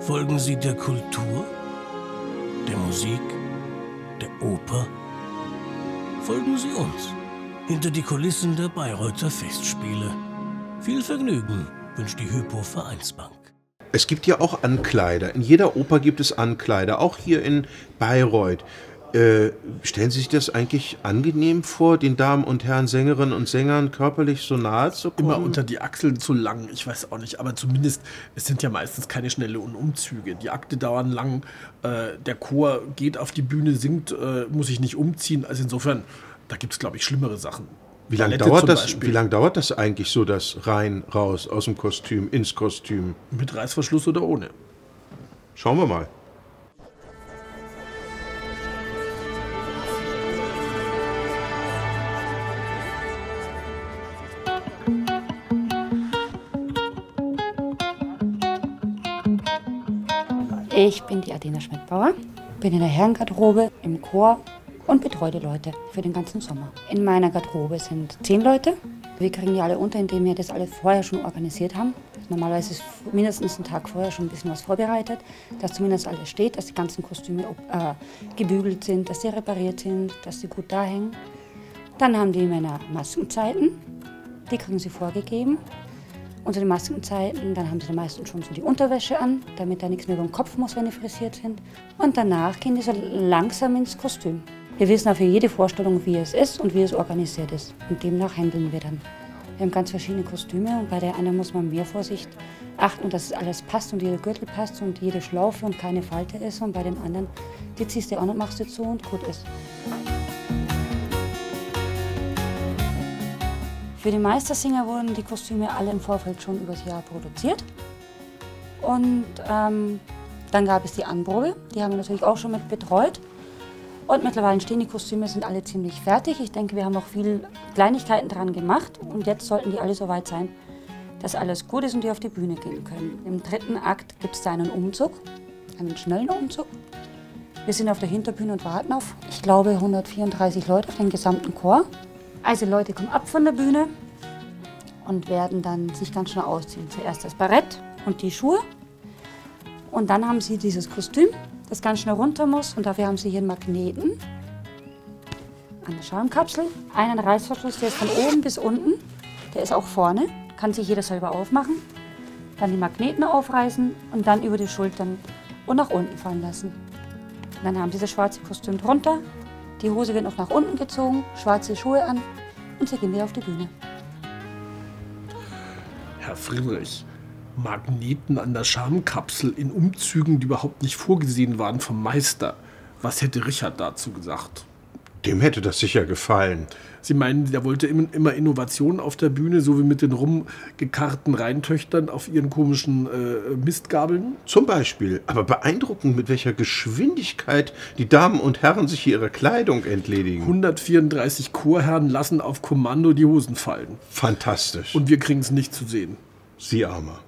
Folgen Sie der Kultur, der Musik, der Oper? Folgen Sie uns hinter die Kulissen der Bayreuther Festspiele. Viel Vergnügen wünscht die Hypo Vereinsbank. Es gibt ja auch Ankleider. In jeder Oper gibt es Ankleider, auch hier in Bayreuth. Äh, stellen Sie sich das eigentlich angenehm vor, den Damen und Herren Sängerinnen und Sängern körperlich so nahe zu kommen? Immer unter die Achseln zu lang, ich weiß auch nicht, aber zumindest, es sind ja meistens keine schnellen Umzüge. Die Akte dauern lang, äh, der Chor geht auf die Bühne, singt, äh, muss sich nicht umziehen. Also insofern, da gibt es, glaube ich, schlimmere Sachen. Wie lange dauert, das, lang dauert das eigentlich so, das rein, raus, aus dem Kostüm, ins Kostüm? Mit Reißverschluss oder ohne? Schauen wir mal. Ich bin die Adina Schmidtbauer, bin in der Herrengarderobe im Chor und betreue die Leute für den ganzen Sommer. In meiner Garderobe sind zehn Leute. Wir kriegen die alle unter, indem wir das alle vorher schon organisiert haben. Normalerweise ist mindestens einen Tag vorher schon ein bisschen was vorbereitet, dass zumindest alles steht, dass die ganzen Kostüme äh, gebügelt sind, dass sie repariert sind, dass sie gut da hängen. Dann haben die Männer Maskenzeiten, die kriegen sie vorgegeben unter den Maskenzeiten. Dann haben sie meistens schon so die Unterwäsche an, damit da nichts mehr über den Kopf muss, wenn die frisiert sind. Und danach gehen die so langsam ins Kostüm. Wir wissen auch für jede Vorstellung, wie es ist und wie es organisiert ist. Und demnach handeln wir dann. Wir haben ganz verschiedene Kostüme und bei der einen muss man mehr Vorsicht achten, dass alles passt und jeder Gürtel passt und jede Schlaufe und keine Falte ist. Und bei dem anderen, die ziehst du auch und machst du zu und gut ist. Für die Meistersinger wurden die Kostüme alle im Vorfeld schon übers Jahr produziert. Und ähm, dann gab es die Anprobe, die haben wir natürlich auch schon mit betreut. Und mittlerweile stehen die Kostüme, sind alle ziemlich fertig. Ich denke, wir haben noch viele Kleinigkeiten dran gemacht. Und jetzt sollten die alle so weit sein, dass alles gut ist und die auf die Bühne gehen können. Im dritten Akt gibt es da einen Umzug, einen schnellen Umzug. Wir sind auf der Hinterbühne und warten auf, ich glaube, 134 Leute auf den gesamten Chor. Also Leute kommen ab von der Bühne und werden dann sich ganz schnell ausziehen. Zuerst das Barett und die Schuhe. Und dann haben sie dieses Kostüm, das ganz schnell runter muss. Und dafür haben sie hier einen Magneten. An der Schaumkapsel, einen Reißverschluss, der ist von oben bis unten, der ist auch vorne, kann sich jeder selber aufmachen. Dann die Magneten aufreißen und dann über die Schultern und nach unten fallen lassen. Und dann haben sie das schwarze Kostüm drunter, die Hose wird noch nach unten gezogen, schwarze Schuhe an und sie gehen wieder auf die Bühne. Herr Friedrich, Magneten an der Schamkapsel in Umzügen, die überhaupt nicht vorgesehen waren vom Meister. Was hätte Richard dazu gesagt? Dem hätte das sicher gefallen. Sie meinen, der wollte immer Innovationen auf der Bühne, so wie mit den rumgekarrten Rheintöchtern auf ihren komischen äh, Mistgabeln? Zum Beispiel. Aber beeindruckend, mit welcher Geschwindigkeit die Damen und Herren sich hier ihre Kleidung entledigen. 134 Chorherren lassen auf Kommando die Hosen fallen. Fantastisch. Und wir kriegen es nicht zu sehen. Sie Armer.